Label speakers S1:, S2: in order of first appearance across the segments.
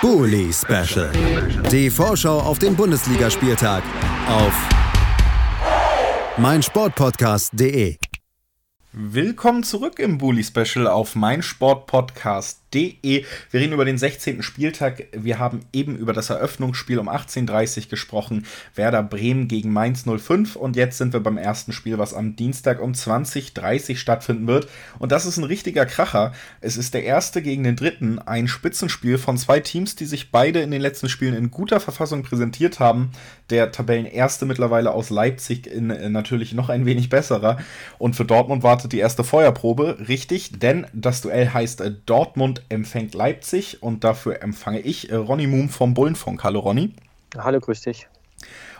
S1: Bully Special. Die Vorschau auf den Bundesligaspieltag auf meinsportpodcast.de.
S2: Willkommen zurück im Bully Special auf meinsportpodcast.de. Wir reden über den 16. Spieltag. Wir haben eben über das Eröffnungsspiel um 18.30 Uhr gesprochen. Werder Bremen gegen Mainz 05. Und jetzt sind wir beim ersten Spiel, was am Dienstag um 20.30 Uhr stattfinden wird. Und das ist ein richtiger Kracher. Es ist der erste gegen den dritten. Ein Spitzenspiel von zwei Teams, die sich beide in den letzten Spielen in guter Verfassung präsentiert haben. Der Tabellenerste mittlerweile aus Leipzig in äh, natürlich noch ein wenig besserer. Und für Dortmund wartet die erste Feuerprobe. Richtig, denn das Duell heißt äh, Dortmund empfängt Leipzig und dafür empfange ich äh, Ronny Moom vom Bullenfunk. Hallo Ronny.
S3: Hallo, grüß dich.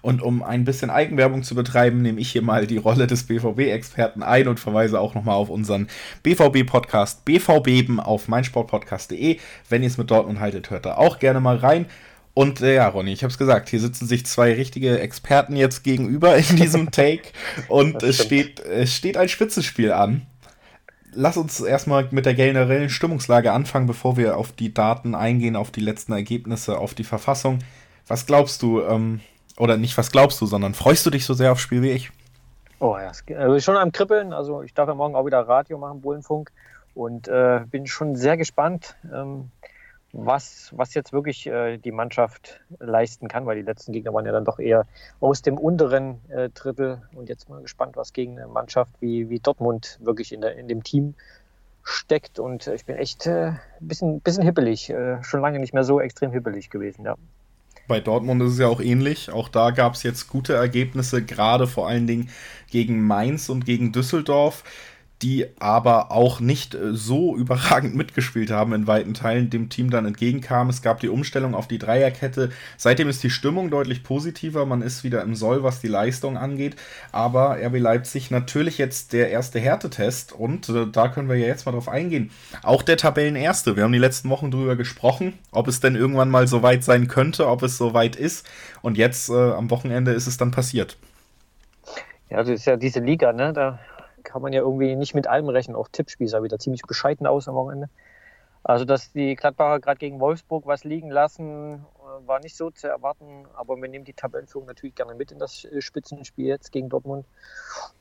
S2: Und um ein bisschen Eigenwerbung zu betreiben, nehme ich hier mal die Rolle des BVB-Experten ein und verweise auch nochmal auf unseren BVB-Podcast BVBeben auf meinsportpodcast.de. Wenn ihr es mit Dortmund haltet, hört da auch gerne mal rein. Und äh, ja, Ronny, ich habe es gesagt, hier sitzen sich zwei richtige Experten jetzt gegenüber in diesem Take und es steht, es steht ein Spitzenspiel an lass uns erstmal mit der generellen Stimmungslage anfangen, bevor wir auf die Daten eingehen, auf die letzten Ergebnisse, auf die Verfassung. Was glaubst du, ähm, oder nicht was glaubst du, sondern freust du dich so sehr aufs Spiel wie ich?
S3: Oh ja, also schon am Kribbeln. Also ich darf ja morgen auch wieder Radio machen, Bullenfunk. Und äh, bin schon sehr gespannt. Ähm, was, was jetzt wirklich äh, die Mannschaft leisten kann, weil die letzten Gegner waren ja dann doch eher aus dem unteren äh, Drittel. Und jetzt mal gespannt, was gegen eine Mannschaft wie, wie Dortmund wirklich in, der, in dem Team steckt. Und ich bin echt ein äh, bisschen, bisschen hippelig. Äh, schon lange nicht mehr so extrem hippelig gewesen, ja.
S2: Bei Dortmund ist es ja auch ähnlich. Auch da gab es jetzt gute Ergebnisse, gerade vor allen Dingen gegen Mainz und gegen Düsseldorf die aber auch nicht äh, so überragend mitgespielt haben in weiten Teilen, dem Team dann entgegenkam. Es gab die Umstellung auf die Dreierkette. Seitdem ist die Stimmung deutlich positiver. Man ist wieder im Soll, was die Leistung angeht. Aber RB Leipzig natürlich jetzt der erste Härtetest und äh, da können wir ja jetzt mal drauf eingehen. Auch der Tabellenerste. Wir haben die letzten Wochen drüber gesprochen, ob es denn irgendwann mal so weit sein könnte, ob es so weit ist. Und jetzt äh, am Wochenende ist es dann passiert.
S3: Ja, das ist ja diese Liga, ne? Da kann man ja irgendwie nicht mit allem rechnen. Auch Tippspiel sah wieder ziemlich bescheiden aus am Wochenende. Also, dass die Gladbacher gerade gegen Wolfsburg was liegen lassen, äh, war nicht so zu erwarten. Aber wir nehmen die Tabellenführung natürlich gerne mit in das äh, Spitzenspiel jetzt gegen Dortmund.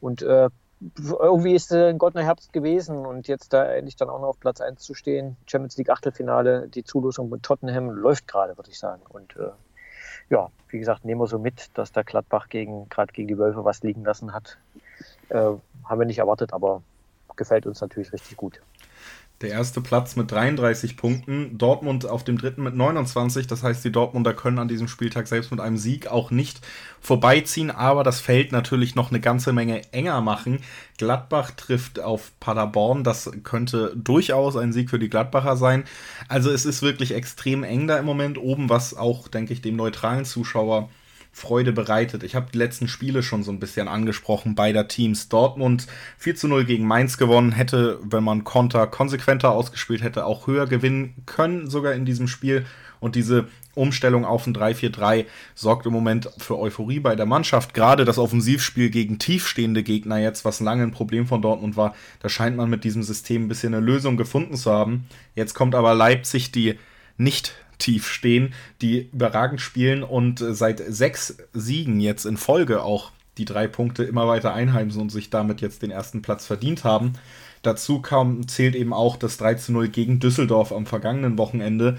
S3: Und äh, irgendwie ist es ein goldener Herbst gewesen und jetzt da endlich dann auch noch auf Platz 1 zu stehen. Champions League Achtelfinale, die Zulosung mit Tottenham läuft gerade, würde ich sagen. Und äh, ja, wie gesagt, nehmen wir so mit, dass der Gladbach gerade gegen die Wölfe was liegen lassen hat. Äh, haben wir nicht erwartet, aber gefällt uns natürlich richtig gut.
S2: Der erste Platz mit 33 Punkten, Dortmund auf dem dritten mit 29. Das heißt, die Dortmunder können an diesem Spieltag selbst mit einem Sieg auch nicht vorbeiziehen, aber das Feld natürlich noch eine ganze Menge enger machen. Gladbach trifft auf Paderborn, das könnte durchaus ein Sieg für die Gladbacher sein. Also es ist wirklich extrem eng da im Moment oben, was auch, denke ich, dem neutralen Zuschauer Freude bereitet. Ich habe die letzten Spiele schon so ein bisschen angesprochen beider Teams. Dortmund 4 zu 0 gegen Mainz gewonnen, hätte, wenn man Konter konsequenter ausgespielt hätte, auch höher gewinnen können, sogar in diesem Spiel. Und diese Umstellung auf ein 3-4-3 sorgt im Moment für Euphorie bei der Mannschaft. Gerade das Offensivspiel gegen tiefstehende Gegner jetzt, was lange ein Problem von Dortmund war, da scheint man mit diesem System ein bisschen eine Lösung gefunden zu haben. Jetzt kommt aber Leipzig, die nicht tief stehen, die überragend spielen und äh, seit sechs Siegen jetzt in Folge auch die drei Punkte immer weiter einheimsen und sich damit jetzt den ersten Platz verdient haben. Dazu kam, zählt eben auch das 3 zu 0 gegen Düsseldorf am vergangenen Wochenende.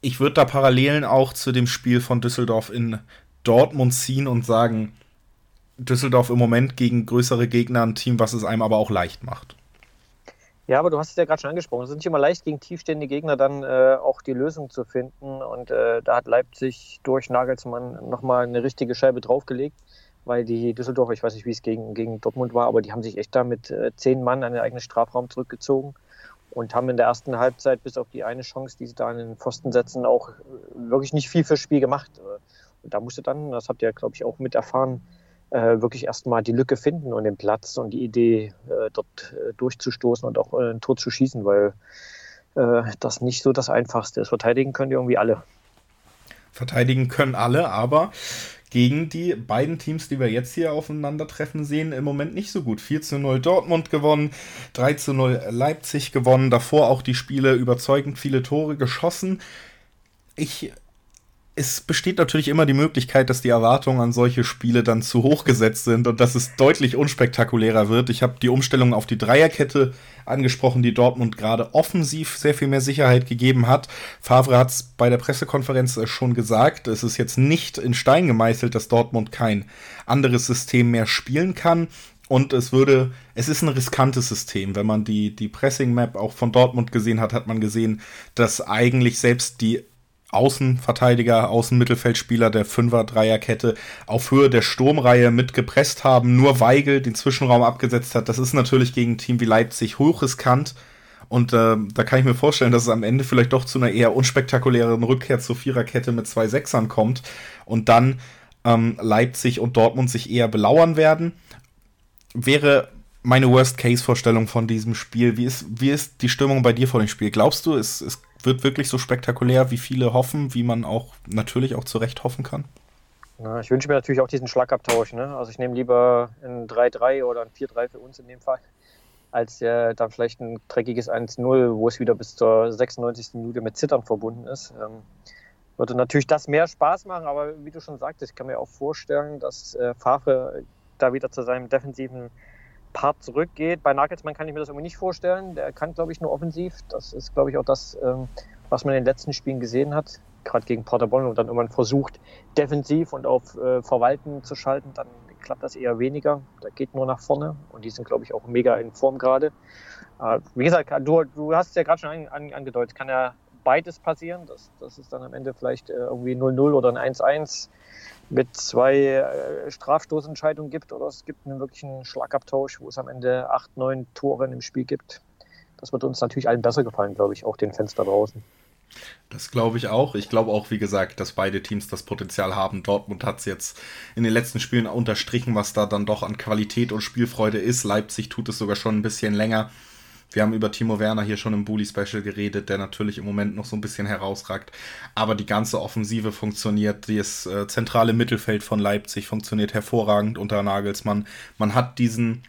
S2: Ich würde da Parallelen auch zu dem Spiel von Düsseldorf in Dortmund ziehen und sagen, Düsseldorf im Moment gegen größere Gegner ein Team, was es einem aber auch leicht macht.
S3: Ja, aber du hast es ja gerade schon angesprochen. Es ist nicht immer leicht, gegen tiefstehende Gegner dann äh, auch die Lösung zu finden. Und äh, da hat Leipzig durch Nagelsmann nochmal eine richtige Scheibe draufgelegt, weil die Düsseldorfer, ich weiß nicht, wie es gegen, gegen Dortmund war, aber die haben sich echt da mit äh, zehn Mann an den eigenen Strafraum zurückgezogen und haben in der ersten Halbzeit bis auf die eine Chance, die sie da an den Pfosten setzen, auch äh, wirklich nicht viel fürs Spiel gemacht. Und da musste dann, das habt ihr, glaube ich, auch mit erfahren, äh, wirklich erstmal die Lücke finden und den Platz und die Idee, äh, dort äh, durchzustoßen und auch äh, ein Tor zu schießen, weil äh, das nicht so das Einfachste ist. Verteidigen können die irgendwie alle.
S2: Verteidigen können alle, aber gegen die beiden Teams, die wir jetzt hier aufeinandertreffen sehen, im Moment nicht so gut. 4 zu 0 Dortmund gewonnen, 3 zu 0 Leipzig gewonnen, davor auch die Spiele überzeugend viele Tore geschossen. ich es besteht natürlich immer die Möglichkeit, dass die Erwartungen an solche Spiele dann zu hoch gesetzt sind und dass es deutlich unspektakulärer wird. Ich habe die Umstellung auf die Dreierkette angesprochen, die Dortmund gerade offensiv sehr viel mehr Sicherheit gegeben hat. Favre hat es bei der Pressekonferenz äh, schon gesagt, es ist jetzt nicht in Stein gemeißelt, dass Dortmund kein anderes System mehr spielen kann. Und es würde, es ist ein riskantes System. Wenn man die, die Pressing-Map auch von Dortmund gesehen hat, hat man gesehen, dass eigentlich selbst die Außenverteidiger, Außenmittelfeldspieler der Fünfer-Dreierkette auf Höhe der Sturmreihe mitgepresst haben, nur Weigel den Zwischenraum abgesetzt hat. Das ist natürlich gegen ein Team wie Leipzig hochriskant. Und äh, da kann ich mir vorstellen, dass es am Ende vielleicht doch zu einer eher unspektakulären Rückkehr zur Viererkette mit zwei Sechsern kommt und dann ähm, Leipzig und Dortmund sich eher belauern werden. Wäre meine Worst-Case-Vorstellung von diesem Spiel. Wie ist, wie ist die Stimmung bei dir vor dem Spiel? Glaubst du, es, es wird wirklich so spektakulär, wie viele hoffen, wie man auch natürlich auch zu Recht hoffen kann?
S3: Na, ich wünsche mir natürlich auch diesen Schlagabtausch. Ne? Also ich nehme lieber ein 3-3 oder ein 4-3 für uns in dem Fall, als äh, dann vielleicht ein dreckiges 1-0, wo es wieder bis zur 96. Minute mit Zittern verbunden ist. Ähm, würde natürlich das mehr Spaß machen, aber wie du schon sagtest, ich kann mir auch vorstellen, dass äh, Favre da wieder zu seinem defensiven Part zurückgeht. Bei Nagelsmann kann ich mir das irgendwie nicht vorstellen. Der kann, glaube ich, nur offensiv. Das ist, glaube ich, auch das, ähm, was man in den letzten Spielen gesehen hat. Gerade gegen Paderborn und dann irgendwann versucht, defensiv und auf äh, Verwalten zu schalten. Dann klappt das eher weniger. Da geht nur nach vorne. Und die sind, glaube ich, auch mega in Form gerade. Äh, wie gesagt, du, du hast es ja gerade schon an, an, angedeutet. Kann ja beides passieren. Dass, dass es dann am Ende vielleicht äh, irgendwie 0-0 oder ein 1-1 mit zwei äh, Strafstoßentscheidungen gibt oder es gibt einen wirklichen Schlagabtausch, wo es am Ende acht, neun Tore im Spiel gibt. Das wird uns natürlich allen besser gefallen, glaube ich, auch den da draußen.
S2: Das glaube ich auch. Ich glaube auch, wie gesagt, dass beide Teams das Potenzial haben. Dortmund hat es jetzt in den letzten Spielen unterstrichen, was da dann doch an Qualität und Spielfreude ist. Leipzig tut es sogar schon ein bisschen länger. Wir haben über Timo Werner hier schon im Bully-Special geredet, der natürlich im Moment noch so ein bisschen herausragt. Aber die ganze Offensive funktioniert. Das äh, zentrale Mittelfeld von Leipzig funktioniert hervorragend unter Nagelsmann. Man hat diesen,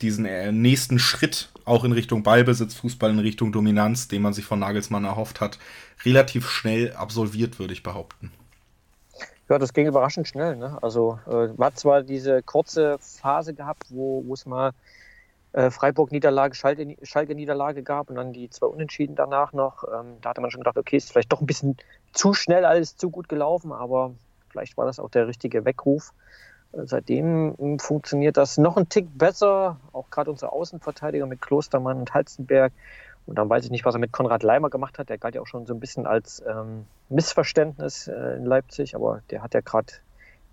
S2: diesen äh, nächsten Schritt auch in Richtung Ballbesitz, Fußball in Richtung Dominanz, den man sich von Nagelsmann erhofft hat, relativ schnell absolviert, würde ich behaupten.
S3: Ja, das ging überraschend schnell. Ne? Also äh, man hat zwar diese kurze Phase gehabt, wo es mal äh, Freiburg-Niederlage, Schalke-Niederlage gab und dann die zwei Unentschieden danach noch. Ähm, da hatte man schon gedacht, okay, ist vielleicht doch ein bisschen zu schnell alles zu gut gelaufen, aber vielleicht war das auch der richtige Weckruf. Äh, seitdem funktioniert das noch ein Tick besser, auch gerade unsere Außenverteidiger mit Klostermann und Halstenberg. Und dann weiß ich nicht, was er mit Konrad Leimer gemacht hat. Der galt ja auch schon so ein bisschen als ähm, Missverständnis äh, in Leipzig, aber der hat ja gerade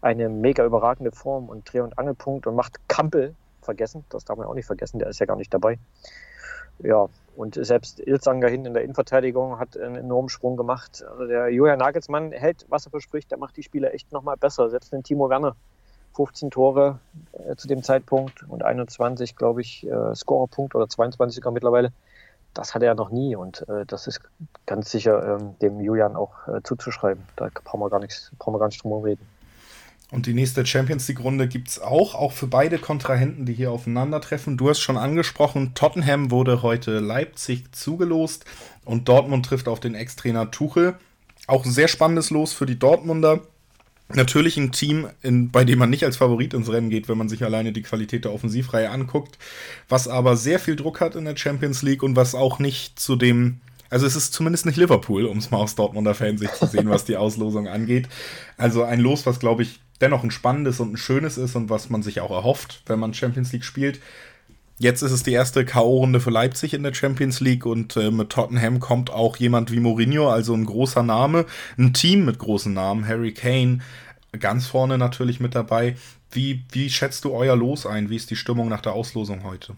S3: eine mega überragende Form und Dreh- und Angelpunkt und macht Kampel vergessen. Das darf man auch nicht vergessen, der ist ja gar nicht dabei. Ja, und selbst Ilzanger hinten in der Innenverteidigung hat einen enormen Sprung gemacht. Also der Julian Nagelsmann hält, was er verspricht, der macht die Spieler echt nochmal besser. Selbst den Timo Werner, 15 Tore äh, zu dem Zeitpunkt und 21, glaube ich, äh, Scorerpunkt oder 22 sogar mittlerweile. Das hatte er noch nie und äh, das ist ganz sicher ähm, dem Julian auch äh, zuzuschreiben. Da brauchen wir gar nichts, brauchen wir gar nicht drum reden.
S2: Und die nächste Champions League-Runde gibt es auch, auch für beide Kontrahenten, die hier aufeinandertreffen. Du hast schon angesprochen, Tottenham wurde heute Leipzig zugelost und Dortmund trifft auf den Ex-Trainer Tuchel. Auch ein sehr spannendes Los für die Dortmunder. Natürlich ein Team, in, bei dem man nicht als Favorit ins Rennen geht, wenn man sich alleine die Qualität der Offensivreihe anguckt, was aber sehr viel Druck hat in der Champions League und was auch nicht zu dem also es ist zumindest nicht Liverpool, um es mal aus Dortmunder Fansicht zu sehen, was die Auslosung angeht. Also ein Los, was glaube ich dennoch ein spannendes und ein schönes ist und was man sich auch erhofft, wenn man Champions League spielt. Jetzt ist es die erste K.O.-Runde für Leipzig in der Champions League und äh, mit Tottenham kommt auch jemand wie Mourinho, also ein großer Name, ein Team mit großen Namen, Harry Kane, ganz vorne natürlich mit dabei. Wie, wie schätzt du euer Los ein? Wie ist die Stimmung nach der Auslosung heute?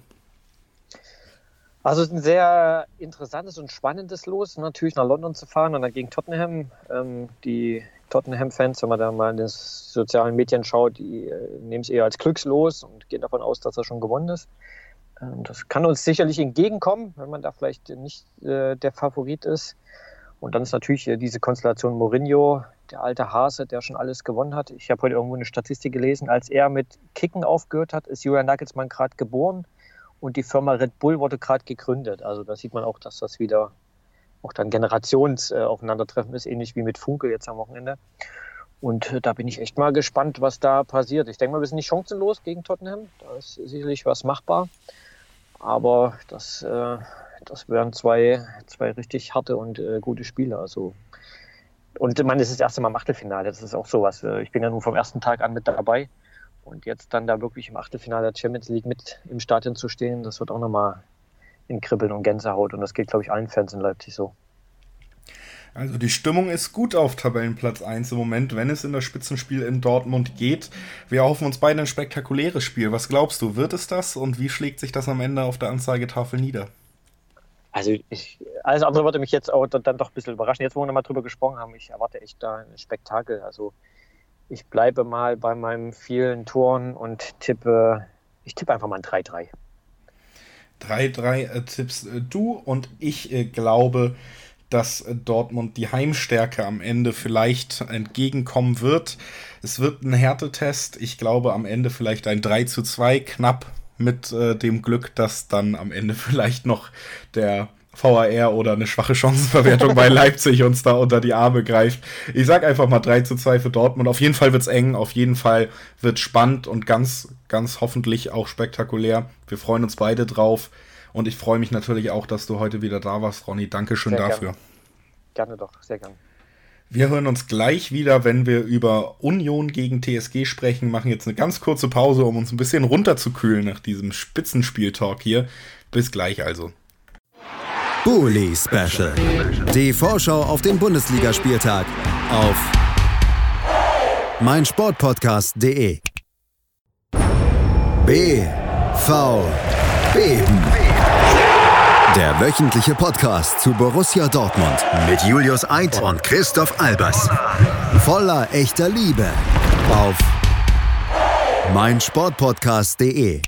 S3: Also ein sehr interessantes und spannendes Los, natürlich nach London zu fahren und dann gegen Tottenham. Ähm, die Tottenham-Fans, wenn man da mal in den sozialen Medien schaut, die äh, nehmen es eher als Glückslos und gehen davon aus, dass er schon gewonnen ist. Ähm, das kann uns sicherlich entgegenkommen, wenn man da vielleicht nicht äh, der Favorit ist. Und dann ist natürlich äh, diese Konstellation Mourinho, der alte Hase, der schon alles gewonnen hat. Ich habe heute irgendwo eine Statistik gelesen, als er mit Kicken aufgehört hat, ist Julian Nagelsmann gerade geboren und die Firma Red Bull wurde gerade gegründet. Also da sieht man auch, dass das wieder auch dann Generationsaufeinandertreffen ist, ähnlich wie mit Funke jetzt am Wochenende. Und äh, da bin ich echt mal gespannt, was da passiert. Ich denke mal, wir sind nicht chancenlos gegen Tottenham. Da ist sicherlich was machbar. Aber das, äh, das wären zwei, zwei richtig harte und äh, gute Spiele. Also und es ist das erste Mal im Achtelfinale. Das ist auch sowas. Äh, ich bin ja nun vom ersten Tag an mit dabei. Und jetzt dann da wirklich im Achtelfinale der Champions League mit im Stadion zu stehen, das wird auch nochmal in Kribbeln und Gänsehaut. Und das geht, glaube ich, allen Fans in Leipzig so.
S2: Also die Stimmung ist gut auf Tabellenplatz 1 im Moment, wenn es in das Spitzenspiel in Dortmund geht. Wir hoffen uns beide ein spektakuläres Spiel. Was glaubst du, wird es das und wie schlägt sich das am Ende auf der Anzeigetafel nieder?
S3: Also ich, alles andere würde mich jetzt auch dann doch ein bisschen überraschen. Jetzt, wo wir nochmal drüber gesprochen haben, ich erwarte echt da ein Spektakel. Also ich bleibe mal bei meinen vielen Toren und tippe, ich tippe einfach mal ein 3-3.
S2: 3-3 äh, tippst äh, du und ich äh, glaube, dass äh, Dortmund die Heimstärke am Ende vielleicht entgegenkommen wird. Es wird ein Härtetest. Ich glaube am Ende vielleicht ein 3 zu 2 knapp mit dem Glück, dass dann am Ende vielleicht noch der VAR oder eine schwache Chancenverwertung bei Leipzig uns da unter die Arme greift. Ich sag einfach mal 3 zu 2 für Dortmund. Auf jeden Fall wird's eng, auf jeden Fall wird spannend und ganz, ganz hoffentlich auch spektakulär. Wir freuen uns beide drauf. Und ich freue mich natürlich auch, dass du heute wieder da warst, Ronny. Dankeschön sehr dafür.
S3: Gerne. gerne doch, sehr gerne.
S2: Wir hören uns gleich wieder, wenn wir über Union gegen TSG sprechen. Machen jetzt eine ganz kurze Pause, um uns ein bisschen runterzukühlen nach diesem Spitzenspiel-Talk hier. Bis gleich also.
S1: Bully Special. Die Vorschau auf den Bundesligaspieltag auf meinsportpodcast.de. BV Beben. Der wöchentliche Podcast zu Borussia Dortmund mit Julius Eid und Christoph Albers. Voller echter Liebe auf meinsportpodcast.de.